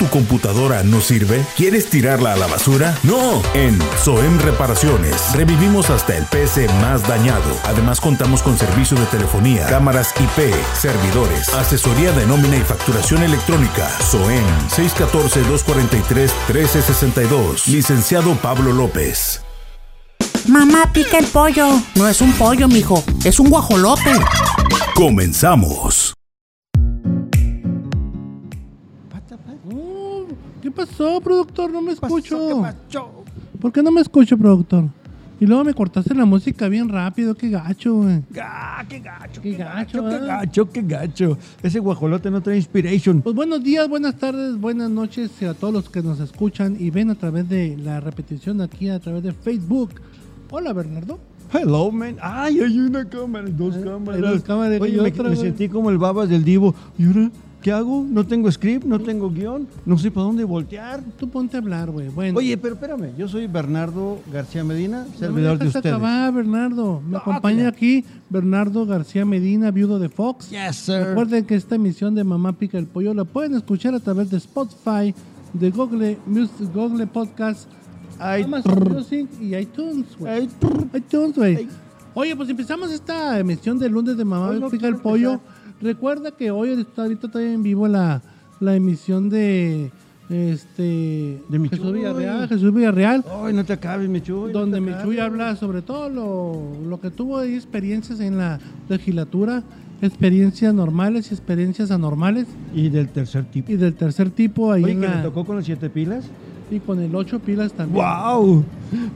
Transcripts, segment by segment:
¿Tu computadora no sirve? ¿Quieres tirarla a la basura? No, en Soem Reparaciones revivimos hasta el PC más dañado. Además contamos con servicio de telefonía, cámaras IP, servidores, asesoría de nómina y facturación electrónica. Soem 614-243-1362. Licenciado Pablo López. Mamá pica el pollo. No es un pollo, mijo. Es un guajolote. Comenzamos. Pasó, productor? No me escucho. ¿Por qué no me escucho, productor? Y luego me cortaste la música bien rápido. Qué gacho, güey. Ah, qué gacho, Qué qué gacho, gacho, qué gacho, qué gacho. Ese guajolote no trae inspiration. Pues buenos días, buenas tardes, buenas noches a todos los que nos escuchan y ven a través de la repetición aquí a través de Facebook. Hola, Bernardo. Hello, man. Ay, hay una cámara, dos Hay cámaras. dos cámaras y Oye, me, otra, me sentí como el babas del divo. ¿Y ahora qué hago? No tengo script, no tengo guion, no sé para dónde voltear. Tú ponte a hablar, güey. Bueno. Oye, pero espérame, yo soy Bernardo García Medina, no me servidor de dejas ustedes. acabar, Bernardo. Me No, acompaña aquí Bernardo García Medina, viudo de Fox. Yes, sir. Recuerden que esta emisión de Mamá Pica el Pollo la pueden escuchar a través de Spotify, de Google Music, Google Podcast, Amazon. Music y iTunes, güey. ITunes, güey. Oye, pues empezamos esta emisión de lunes de Mamá no Pica el Pollo. empezar. Recuerda que hoy está ahorita todavía en vivo la, la emisión de este De Jesús Michuy. Villarreal, Jesús Villarreal, Ay, no te acabes, Michuy. no donde Michuy acabes. habla sobre todo lo, lo que tuvo ahí experiencias en la legislatura, experiencias normales y experiencias anormales Y del tercer tipo. y del tercer tipo ahí Oye, en que la- le tocó con las siete pilas. Y con el ocho pilas también. ¡Wow!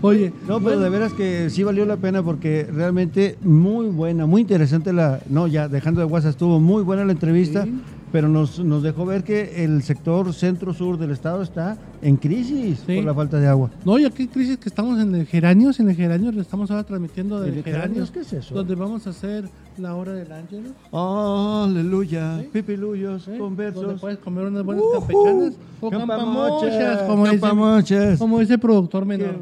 Oye, No, pero bueno, de veras que sí valió la pena porque realmente muy buena, muy interesante la... No, ya dejando de WhatsApp, estuvo muy buena la entrevista, Sí. Pero nos, nos dejó ver que el sector centro-sur del estado está en crisis Sí. por la falta de agua. No, y aquí crisis que estamos en el Geranios, en el Geranios le estamos ahora transmitiendo de ¿El Geranios, Geranios? ¿Qué es eso? donde vamos a hacer la hora del ángel, ¡Aleluya! Sí. Pipiluyos, ¿eh? conversos. donde puedes comer unas buenas Ujú. campechanas o Campamochas, como dice, campamochas. como dice el productor menor.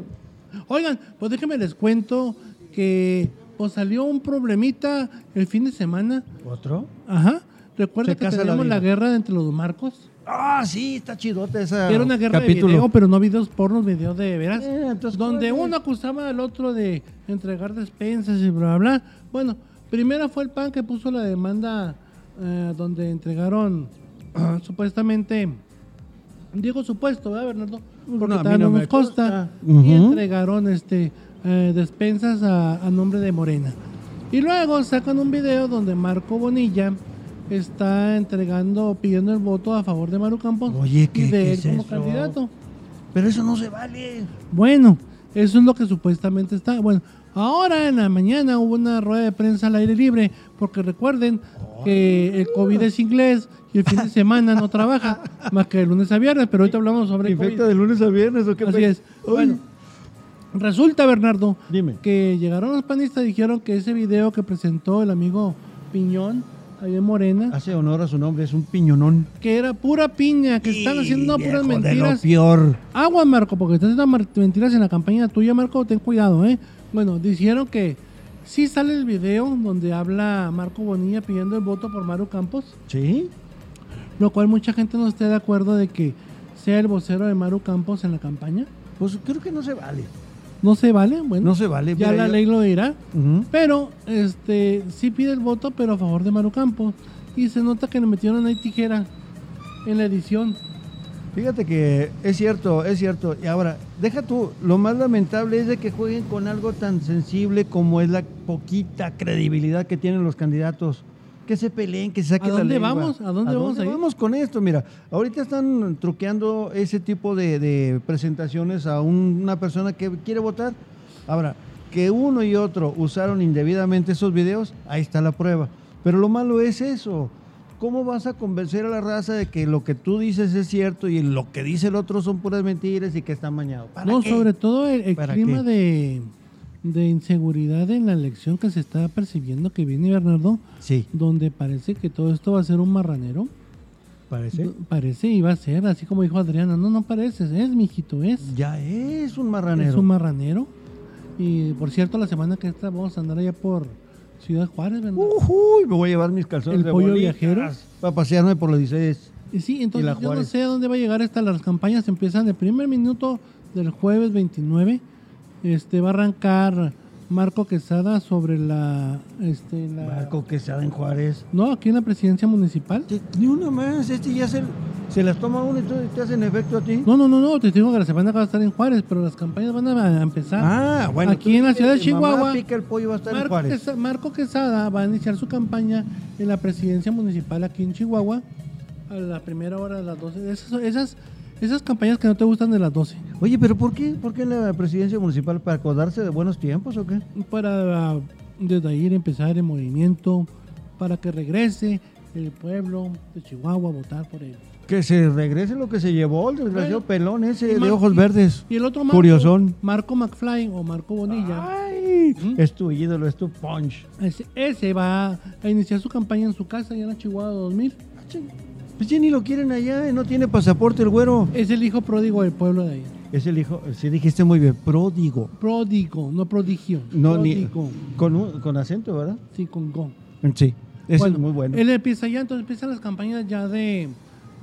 Oigan, pues déjenme les cuento que pues salió un problemita el fin de semana. ¿Otro? Ajá. Recuerda que casa la la, guerra entre los marcos. ¡Ah, sí! Está chidote esa Era una guerra capítulo. de video, pero no videos pornos, videos de veras. Eh, entonces, donde uno acusaba al otro de entregar despensas y bla, bla, bla. Bueno, primero fue el PAN que puso la demanda eh, donde entregaron supuestamente, digo supuesto, ¿verdad, Bernardo? Porque No, a mí todavía no no me nos consta. consta. Y Ujú. entregaron este eh, despensas a, a nombre de Morena. Y luego sacan un video donde Marco Bonilla está entregando, pidiendo el voto a favor de Maru Campos Oye, y ¿qué- de qué él es como eso? candidato. Pero eso no se vale. Bueno, eso es lo que supuestamente está. Bueno, ahora en la mañana hubo una rueda de prensa al aire libre, porque recuerden que el COVID es inglés y el fin de semana no trabaja, más que de lunes a viernes, pero ahorita hablamos sobre el ¿Infecta COVID. de lunes a viernes o qué? Así es. Bueno, resulta, Bernardo, Dime. que llegaron los panistas y dijeron que ese video que presentó el amigo Piñón, ahí en Morena, Hace honor a su nombre, es un piñonón. que era pura piña, que están haciendo puras de lo mentiras. peor. Agua, Marco, porque estás haciendo mentiras en la campaña tuya, Marco, ten cuidado, ¿eh? Bueno, dijeron que sí sale el video donde habla Marco Bonilla pidiendo el voto por Maru Campos, ¿Sí? lo cual mucha gente no está de acuerdo de que sea el vocero de Maru Campos en la campaña. Pues creo que no se vale. No se vale, bueno, No se vale. ya la yo- ley lo dirá, pero este sí pide el voto, pero a favor de Maru Campos. Y se nota que le metieron ahí tijera en la edición. Fíjate que es cierto, es cierto. Y ahora, deja tú, lo más lamentable es de que jueguen con algo tan sensible como es la poquita credibilidad que tienen los candidatos. Que se peleen, que se saquen ¿A la dónde lengua. vamos? ¿A dónde vamos a ir? vamos con esto? Mira, ahorita están truqueando ese tipo de, de presentaciones a un- una persona que quiere votar. Ahora, que uno y otro usaron indebidamente esos videos, ahí está la prueba. Pero lo malo es eso. ¿cómo vas a convencer a la raza de que lo que tú dices es cierto y lo que dice el otro son puras mentiras y que están mañados? ¿Para No, qué? sobre todo el, el ¿Para clima qué? de, de inseguridad en la elección que se está percibiendo que viene Bernardo, Sí, donde parece que todo esto va a ser un marranero. parece. Parece y va a ser, así como dijo Adriana. No, no parece, es, mijito, es. Ya es un marranero. Es un marranero. Y por cierto, la semana que está vamos a andar allá por Ciudad Juárez, ¿verdad? Ujuy, me voy a llevar mis calzones El de pollo viajero. Para pasearme por los 16. Y sí, entonces yo no sé a dónde va a llegar esta. Las campañas empiezan el primer minuto del jueves 29. Este va a arrancar Marco Quesada sobre la, este, la Marco Quesada en Juárez. no aquí en la presidencia municipal. Ni una más, este ya se, se las toma uno y te hacen efecto a ti. No, no, no, no, te digo que la semana va a estar en Juárez, pero las campañas van a, empezar. Ah, bueno. Aquí en la ciudad de Mamá Chihuahua, pica el pollo va a estar en Marco, Juárez. Quesa- Marco Quesada va a iniciar su campaña en la presidencia municipal aquí en Chihuahua a la primera hora de las 12. Esas, esas, esas campañas que no te gustan de las 12. Oye, pero ¿por qué? ¿Por qué la presidencia municipal? ¿Para acordarse de buenos tiempos o qué? para ah, desde ahí empezar el movimiento, para que regrese el pueblo de Chihuahua a votar por él. Que se regrese lo que se llevó el desgraciado Bueno, pelón ese de ojos y- verdes. Y el otro Marco, Curiosón. Marco McFly o Marco Bonilla, Ay, Ujú. es tu ídolo, es tu punch. ese, ese va a iniciar su campaña en su casa allá en la Chihuahua 2000. Pues ya ni lo quieren allá, eh, no tiene pasaporte el güero. Es el hijo pródigo del pueblo de ahí. Es el hijo, sí dijiste muy bien, pródigo. Pródigo, no prodigio. No, ni, pródigo. con, un- con acento, ¿verdad? Sí, con go. Sí, es muy bueno. Él empieza ya, entonces empiezan las campañas ya de,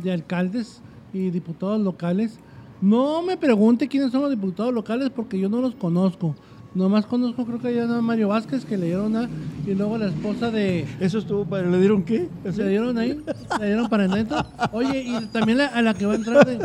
de alcaldes y diputados locales. No me pregunte quiénes son los diputados locales porque yo no los conozco. Nomás conozco, creo que ya a Mario Vázquez que le dieron a. Y luego la esposa de. Eso estuvo para. ¿Le dieron qué? Le dieron ahí, le dieron para adentro. Oye, y también la- a la que va a entrar, de-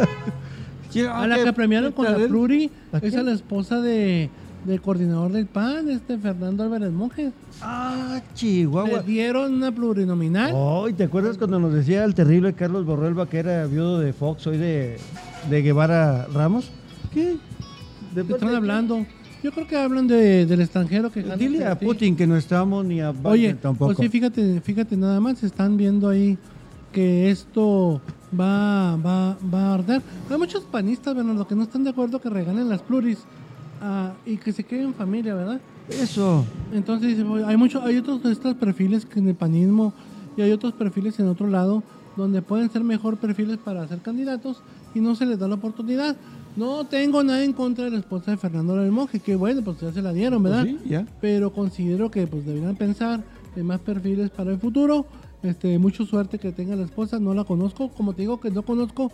a la que premiaron con la Pluri, ¿A es la esposa de, del coordinador del PAN, este Fernando Álvarez Monjes. Ah, Le Chihuahua. dieron una plurinominal. Oh, ¿y ¿te acuerdas cuando nos decía el terrible Carlos Borrelba que era viudo de Fox, hoy de, de Guevara Ramos? ¿Qué? ¿De ¿De qué parte están hablando? Yo creo que hablan de, del extranjero que quién? Dile a Putin que no estamos ni a Biden Oye, tampoco. pues sí, fíjate, fíjate nada más, están viendo ahí que esto va, va, va a arder. Hay muchos panistas, Bernardo, que no están de acuerdo que regalen las pluris ah, y que se queden en familia, ¿verdad? Eso. Entonces dice, "Oye, hay mucho, hay otros de estos perfiles que en el panismo y hay otros perfiles en otro lado donde pueden ser mejor perfiles para ser candidatos y no se les da la oportunidad. No tengo nada en contra de la esposa de Fernando del Monje, que bueno, pues ya se la dieron, ¿verdad? Pues sí, ya. Pero considero que pues deberían pensar en más perfiles para el futuro. Este, mucha suerte que tenga la esposa, no la conozco, como te digo que no conozco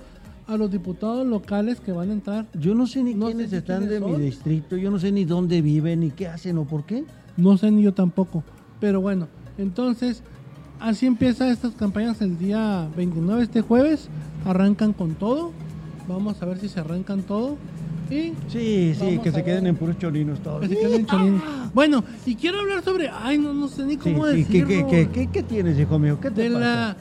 a los diputados locales que van a entrar. Yo no sé ni No quiénes están de mi distrito, yo no sé ni dónde viven, ni qué hacen o por qué. No sé ni yo tampoco. Pero bueno, entonces, así empieza estas campañas el día 29, este jueves. Arrancan con todo. Vamos a ver si se arrancan todo. Y Sí, sí, que se queden en puros cholinos todos. que se queden cholines. Bueno, y quiero hablar sobre. Ay, no, no sé ni Sí, cómo sí, ¿qué, decirlo. qué, qué, qué, qué tienes, hijo mío? ¿Qué te de pasa? la,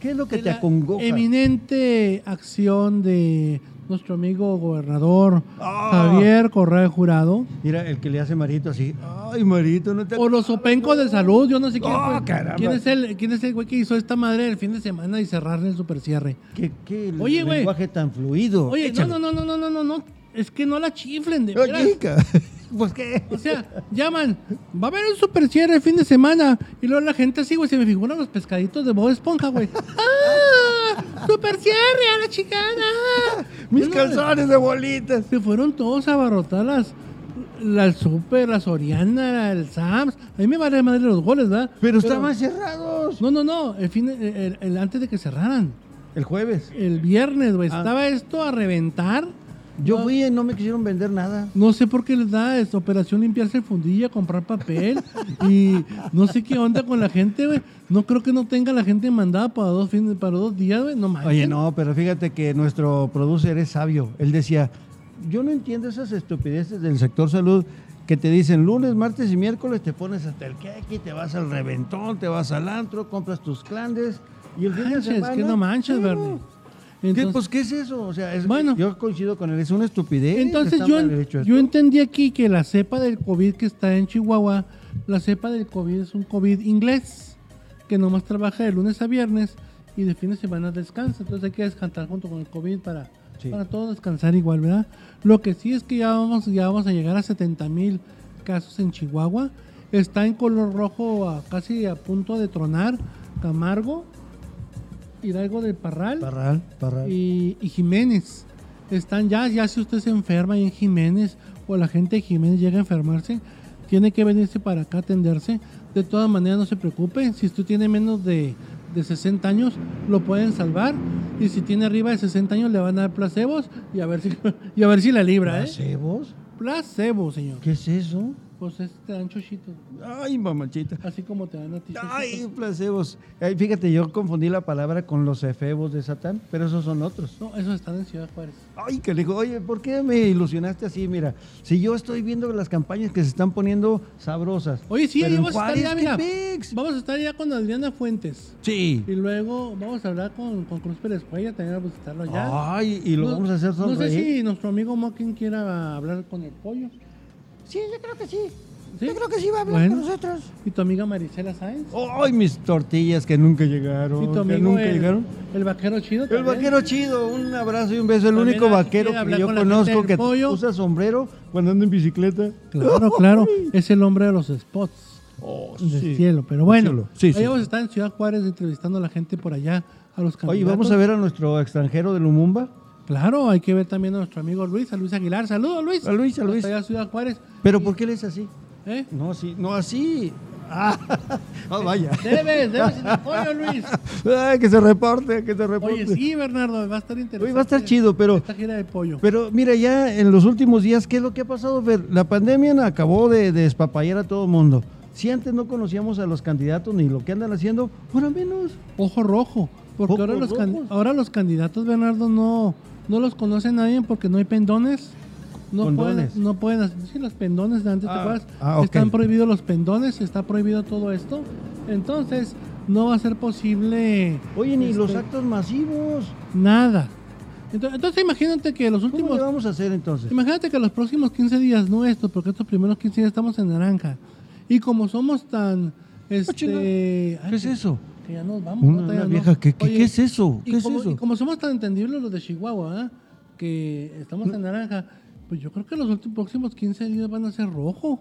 ¿Qué es lo que de te acongoja? eminente acción de nuestro amigo gobernador Ah. Javier Correa Jurado. Mira, el que le hace Marito así. Ay, Marito, no te... O los opencos de salud, yo no sé quién, Oh, fue- quién es el quién es el güey que hizo esta madre el fin de semana y cerrarle el super cierre. ¿Qué, qué Oye, lenguaje tan fluido? Oye, no, Échale. no, no, no, no, no, no, no, es que no la chiflen, de veras. Pues qué. O sea, llaman, va a haber un super cierre el fin de semana. Y luego la gente así, güey, se me figuran los pescaditos de Bob Esponja, güey. ¡Ah! ¡Super cierre a la chicana! Mis calzones de bolitas. Se fueron todos a abarrotar las, la Super, la Soriana, el Sams. A mí me vale madre los goles, ¿verdad? Pero, estaban cerrados. No, no, no, el fin, el- el- antes de que cerraran. El jueves. El viernes, güey, Ah. estaba esto a reventar. Yo No. fui y no me quisieron vender nada. No sé por qué les da esta operación limpiarse el fundillo, comprar papel y no sé qué onda con la gente, güey. No creo que no tenga la gente mandada para dos fines, para dos días, güey. No manches. Oye, no, pero fíjate que nuestro producer es sabio. Él decía, yo no entiendo esas estupideces del sector salud que te dicen lunes, martes y miércoles te pones hasta el queque, te vas al reventón, te vas al antro, compras tus clandes y el fin de semana... que no manches, Sí, verde. ¿Qué, Entonces, pues, ¿qué es eso? O sea, es- Bueno. yo coincido con él, es una estupidez. entonces yo, yo entendí aquí que la cepa del COVID que está en Chihuahua, la cepa del COVID es un COVID inglés. que nomás trabaja de lunes a viernes y de fin de semana descansa. Entonces hay que descansar junto con el COVID para, Sí. para todos descansar igual, ¿verdad? Lo que sí es que ya vamos, ya vamos a llegar a 70 mil casos en Chihuahua. Está en color rojo a- casi a punto de tronar Camargo, Hidalgo del Parral Parral, parral. y, y Jiménez. Están ya, ya si usted se enferma en Jiménez o la gente de Jiménez llega a enfermarse, tiene que venirse para acá a atenderse. De todas maneras, no se preocupe. Si usted tiene menos de, de 60 años, lo pueden salvar. Y si tiene arriba de 60 años, le van a dar placebos y a ver si, y a ver si la libra, ¿eh? ¿Placebos? Placebo, señor. ¿Qué es eso? Pues es, te dan chochitos, Ay, mamachita. así como te dan a ti. Ay, placebos. Ay, fíjate, yo confundí la palabra con los efebos de Satán, pero esos son otros. No, esos están en Ciudad Juárez. Ay, que le digo, oye, ¿por qué me ilusionaste así? Mira, si yo estoy viendo las campañas que se están poniendo sabrosas. Oye, sí, ahí vamos a estar ya, ¿qué mira. Vamos a estar ya con Adriana Fuentes. Sí. Y luego vamos a hablar con, con Cruz Pérez Cuella, también a visitarlo allá. Ay, y lo No- vamos a hacer No sé sonreír. si nuestro amigo Mokin quiera hablar con el pollo. Sí, yo creo que sí. ¿Sí? Yo creo que sí va a hablar Bueno. con nosotros. Y tu amiga Marisela Sáenz. Ay, mis tortillas que nunca llegaron. y tu que nunca el, llegaron. el vaquero chido. El también. vaquero chido, un abrazo y un beso. El También único vaquero que yo con conozco que pollo. usa sombrero cuando anda en bicicleta. Claro, claro. Es el hombre de los spots del sí. cielo. Pero bueno. Sí, ahí sí. vamos a estar en Ciudad Juárez entrevistando a la gente por allá, a los candidatos. Oye, vamos a ver a nuestro extranjero de Lumumba. Claro, hay que ver también a nuestro amigo Luis, a Luis Aguilar. Saludos, Luis. A Luis, a Luis. Hasta allá, Ciudad Juárez. Pero ¿por qué él es así? ¿Eh? No, así, no así. Ah, vaya. Debes, debes sin apoyo, Luis. Ay, que se reporte, que se reporte. Oye, sí, Bernardo, va a estar interesante. Oye, va a estar chido, pero Esta gira de pollo. Pero mira, ya en los últimos días, ¿qué es lo que ha pasado? Fer? La pandemia acabó de, de despapallar a todo el mundo. Si antes no conocíamos a los candidatos ni lo que andan haciendo, ahora menos. Ojo rojo. Porque Ojos ahora los, can- rojos. ahora los candidatos, Bernardo, no, no los conoce nadie porque no hay pendones. No pueden, no pueden hacer. Sí, los pendones de antes, ¿te Ah, acuerdas? ah. Están prohibidos los pendones, está prohibido todo esto. Entonces, no va a ser posible. Oye, ni los este, actos masivos. Nada. Entonces, entonces imagínate que los ¿Cómo últimos. le vamos a hacer entonces? Imagínate que los próximos 15 días, no estos, porque estos primeros 15 días estamos en naranja. Y como somos tan. Este, Ah, ay, ¿Qué es eso? Que ya nos vamos. Una, ¿no? Todavía una no. vieja, ¿qué, qué, Oye, qué es eso? y ¿Qué es como, eso? y como somos tan entendibles los de Chihuahua, ¿ah? que estamos en naranja, pues yo creo que los últimos, próximos 15 días van a ser rojo.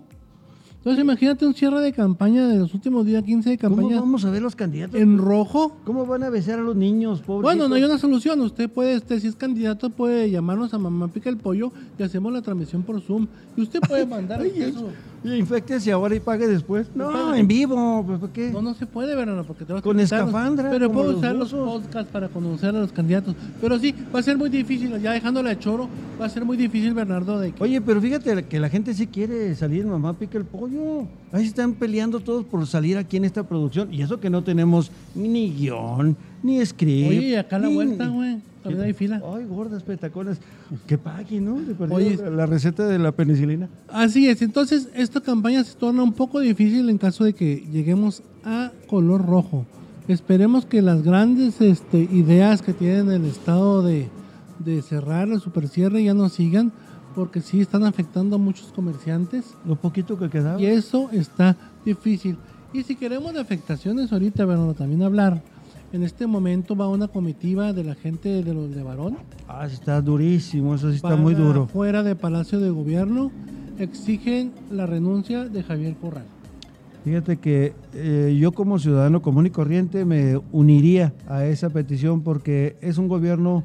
Entonces imagínate un cierre de campaña de los últimos días 15 de ¿Cómo campaña vamos a ver los candidatos? en rojo. ¿Cómo van a besar a los niños, pobres? Bueno, no hay una solución. Usted puede, este, si es candidato, puede llamarnos a Mamá Pica el Pollo y hacemos la transmisión por Zoom. Y usted puede mandar eso. Y infectese ahora y pague después. No, en vivo. pues, ¿Por qué? No, no se puede, Bernardo, porque te vas a Con escafandra, Pero puedo los usar los podcasts para conocer a los candidatos. Pero sí, va a ser muy difícil, ya dejándole a Choro, va a ser muy difícil, Bernardo, de que... Oye, pero fíjate que la gente sí quiere salir, mamá pica el pollo. Ahí se están peleando todos por salir aquí en esta producción. Y eso que no tenemos ni guion, ni script. Oye, acá a la ni- vuelta, güey, también hay fila. Ay, gordas petaconas. Que paguen, ¿no? Oye. la- la receta de la penicilina. Así es, entonces esta campaña se torna un poco difícil en caso de que lleguemos a color rojo. Esperemos que las grandes este, ideas que tienen el estado de, de cerrar el supercierre ya no sigan, porque sí están afectando a muchos comerciantes. Lo poquito que quedaba. Y eso está difícil. Y si queremos de afectaciones ahorita, bueno, también hablar. En este momento va una comitiva de la gente de los de Varón. Ah, sí está durísimo. Eso sí está muy duro. Fuera de Palacio de Gobierno exigen la renuncia de Javier Corral. Fíjate que eh, yo como ciudadano común y corriente me uniría a esa petición porque es un gobierno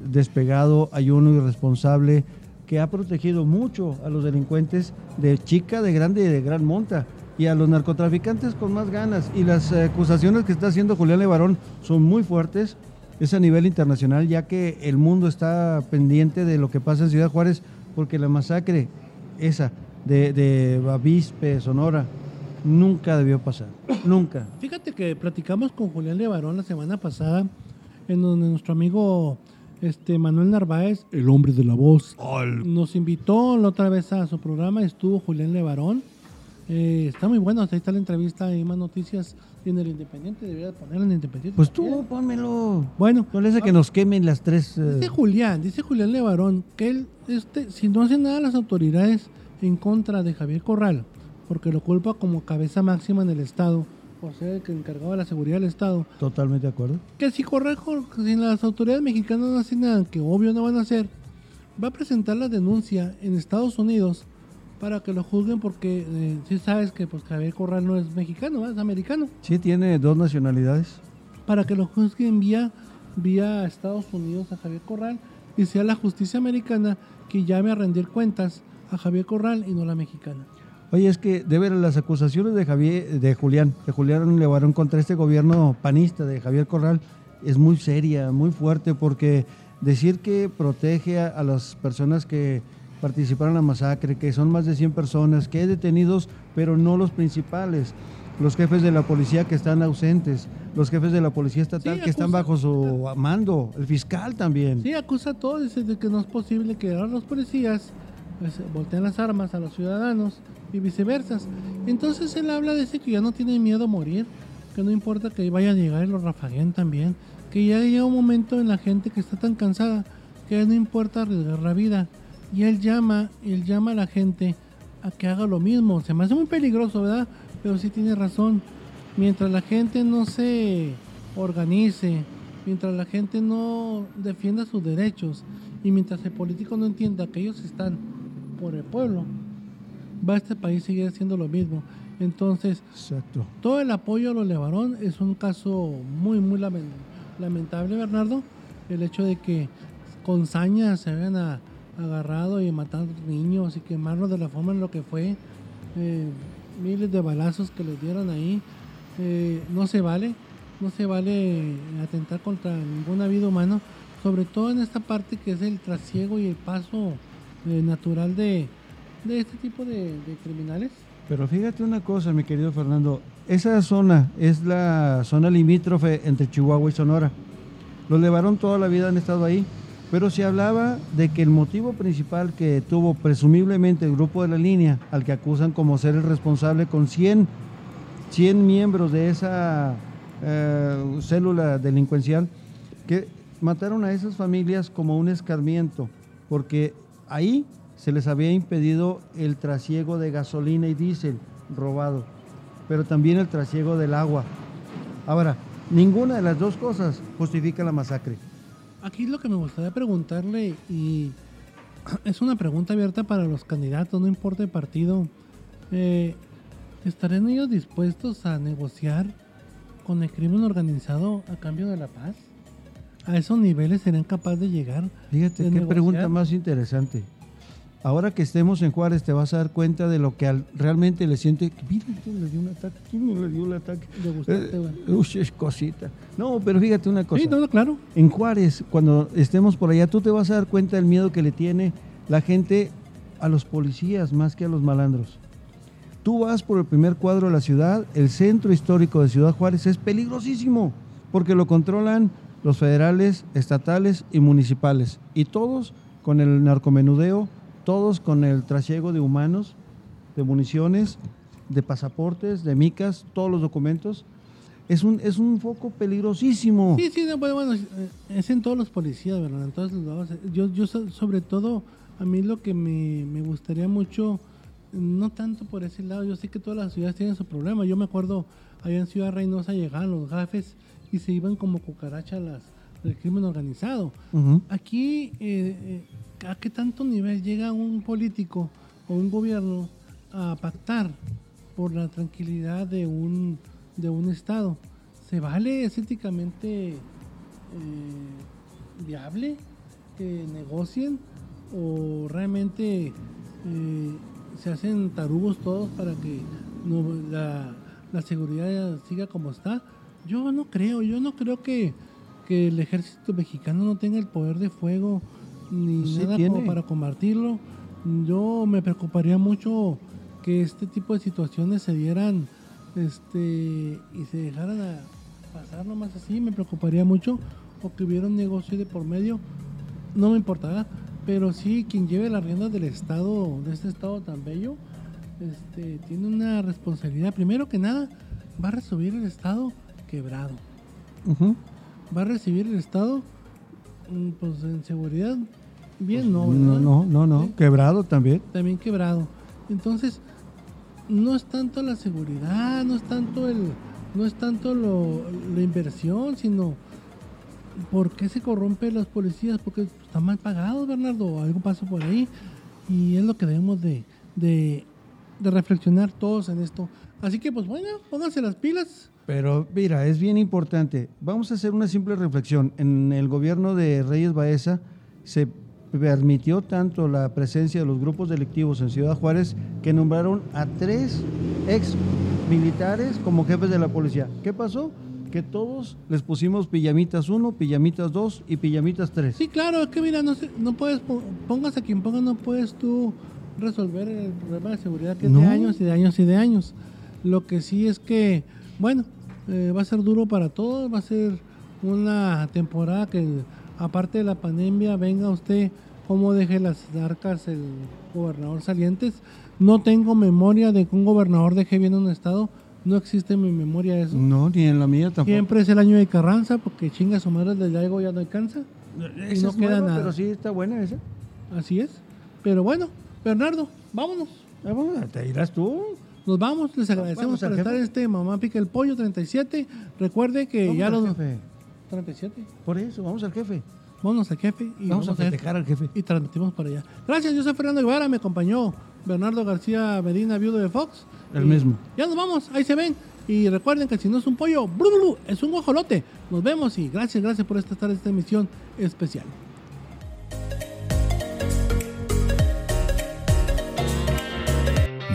despegado, ayuno irresponsable que ha protegido mucho a los delincuentes de chica, de grande y de gran monta y a los narcotraficantes con más ganas. Y las acusaciones que está haciendo Julián Levarón son muy fuertes. Es a nivel internacional ya que el mundo está pendiente de lo que pasa en Ciudad Juárez porque la masacre esa de, de Bavispe, Sonora, nunca debió pasar. Nunca. Fíjate que platicamos con Julián Levarón la semana pasada, en donde nuestro amigo este, Manuel Narváez, el hombre de la voz, nos invitó la otra vez a su programa. Estuvo Julián Levarón. Eh, está muy bueno, ahí está la entrevista y más noticias en el Independiente. Debería ponerla en el Independiente. Pues tú, pónmelo. Bueno, No le hace que nos quemen las tres. eh, Dice Julián, dice Julián Levarón, que él, este, si no hacen nada las autoridades en contra de Javier Corral, porque lo culpa como cabeza máxima en el Estado, por ser el que encargaba de la seguridad del Estado, Totalmente de acuerdo. que si correjo, si las autoridades mexicanas no hacen nada, que obvio no van a hacer, va a presentar la denuncia en Estados Unidos para que lo juzguen porque eh, si sabes que pues Javier Corral no es mexicano, ¿verdad? es americano, Sí, tiene dos nacionalidades. para que lo juzguen vía, vía Estados Unidos a Javier Corral y sea la justicia americana que llame a rendir cuentas a Javier Corral y no la mexicana. Oye, es que de ver las acusaciones de Javier, de Julián, de Julián Levarón contra este gobierno panista de Javier Corral es muy seria, muy fuerte, porque decir que protege a, a las personas que participaron en la masacre, que son más de 100 personas, que hay detenidos, pero no los principales, los jefes de la policía que están ausentes, los jefes de la policía estatal Sí, que están bajo su mando, el fiscal también. Sí, acusa a todos, de que no es posible que ahora los policías pues, volteen las armas a los ciudadanos y viceversa. Entonces él habla de ese que ya no tiene miedo a morir, que no importa que vaya a llegar y los rafaguen también, que ya llega un momento en la gente que está tan cansada que ya no importa arriesgar la vida. Y él llama, él llama a la gente a que haga lo mismo. Se me hace muy peligroso, ¿verdad? Pero sí tiene razón. Mientras la gente no se organice, mientras la gente no defienda sus derechos y mientras el político no entienda que ellos están por el pueblo, va este país a seguir haciendo lo mismo. Entonces, Exacto. todo el apoyo a los Levarón es un caso muy, muy lamen- lamentable, Bernardo. El hecho de que con saña se hayan a- agarrado y matado niños y quemarlos de la forma en lo que fue. eh, miles de balazos que les dieron ahí. eh, no se vale. No se vale atentar contra ninguna vida humana. Sobre todo en esta parte que es el trasiego y el paso eh, natural de, de este tipo de- criminales. Pero fíjate una cosa, mi querido Fernando, esa zona es la zona limítrofe entre Chihuahua y Sonora. Los Levarón toda la vida han estado ahí, pero se hablaba de que el motivo principal que tuvo presumiblemente el grupo de la línea, al que acusan como ser el responsable con 100, 100 miembros de esa eh, célula delincuencial, que mataron a esas familias como un escarmiento, porque ahí se les había impedido el trasiego de gasolina y diésel robado, pero también el trasiego del agua. Ahora, ninguna de las dos cosas justifica la masacre. Aquí lo que me gustaría preguntarle, y es una pregunta abierta para los candidatos, no importa el partido, eh, ¿estarían ellos dispuestos a negociar con el crimen organizado a cambio de la paz? ¿A esos niveles serían capaces de llegar? Fíjate de qué negociar? pregunta más interesante. Ahora que estemos en Juárez te vas a dar cuenta de lo que al- realmente le siente. Mira, ¿quién le dio un ataque? ¿Quién le dio el ataque? De gustarte, Eh, uy, es cosita. No, pero fíjate una cosa. Sí, no, no, claro. En Juárez, cuando estemos por allá, tú te vas a dar cuenta del miedo que le tiene la gente a los policías más que a los malandros. Tú vas por el primer cuadro de la ciudad, el centro histórico de Ciudad Juárez es peligrosísimo, porque lo controlan los federales, estatales y municipales. Y todos con el narcomenudeo, todos con el trasiego de humanos, de municiones, de pasaportes, de micas, todos los documentos. Es un, es un foco peligrosísimo. Sí, sí, no, bueno, bueno, es en todos los policías, ¿verdad? En todos los lados. Yo, yo so- sobre todo, a mí lo que me, me gustaría mucho, no tanto por ese lado, yo sé que todas las ciudades tienen su problema. Yo me acuerdo, allá en Ciudad Reynosa llegaban los gafes y se iban como cucarachas las, del crimen organizado. Aquí, eh, eh, ¿a qué tanto nivel llega un político o un gobierno a pactar por la tranquilidad de un, de un Estado? ¿Se vale? ¿Es éticamente eh, viable que negocien? ¿O realmente eh, se hacen tarugos todos para que no, la, la seguridad siga como está? Yo no creo, yo no creo que, que el ejército mexicano no tenga el poder de fuego ni Pues Sí nada como para combatirlo. Yo me preocuparía mucho que este tipo de situaciones se dieran este y se dejaran a pasar nomás así, me preocuparía mucho o que hubiera un negocio de por medio, no me importará, pero sí quien lleve las riendas del estado, de este estado tan bello, este, tiene una responsabilidad, primero que nada, va a recibir el estado quebrado, Ujú. Va a recibir el estado mm, pues en seguridad bien no, No, no, no, no. Sí Quebrado también. también quebrado. Entonces, no es tanto la seguridad, no es tanto el, no es tanto lo, la inversión, sino por qué se corrompen los policías, porque están mal pagados, Bernardo, algo pasa por ahí. Y es lo que debemos de, de, de reflexionar todos en esto. Así que, pues bueno, pónganse las pilas. Pero mira, es bien importante. Vamos a hacer una simple reflexión. En el gobierno de Reyes Baeza se permitió tanto la presencia de los grupos delictivos en Ciudad Juárez que nombraron a tres ex militares como jefes de la policía. ¿Qué pasó? Que todos les pusimos pijamitas 1, pijamitas 2 y pijamitas 3. Sí, claro, es que mira, no, sé, no puedes, po- pongas a quien pongas, no puedes tú resolver el problema de seguridad que es No. de años y de años y de años. Lo que sí es que, bueno, eh, va a ser duro para todos, va a ser una temporada que, aparte de la pandemia, venga usted cómo deje las arcas el gobernador salientes. No tengo memoria de que un gobernador deje bien un estado, no existe en mi memoria eso. No, ni en la mía tampoco. Siempre es el año de Carranza, porque chinga su madre del algo ya no alcanza. Esa y no es queda nueva, nada. Pero sí está buena esa. Así es. Pero bueno, Bernardo, vámonos. Ah, bueno, te irás tú. Nos vamos, les agradecemos por estar en este Mamá Pica el Pollo 37. Recuerde que Vamos ya al los... jefe. 37. Por eso, vamos al jefe. Vámonos al jefe y Vamos, vamos, a festejar al jefe. y transmitimos para allá. Gracias, yo soy Fernando Guevara, me acompañó Bernardo García Medina, viudo de Fox. El mismo. Ya nos vamos, ahí se ven. Y recuerden que si no es un pollo, blu, blu, blu, es un guajolote. Nos vemos y gracias, gracias por estar en esta emisión especial.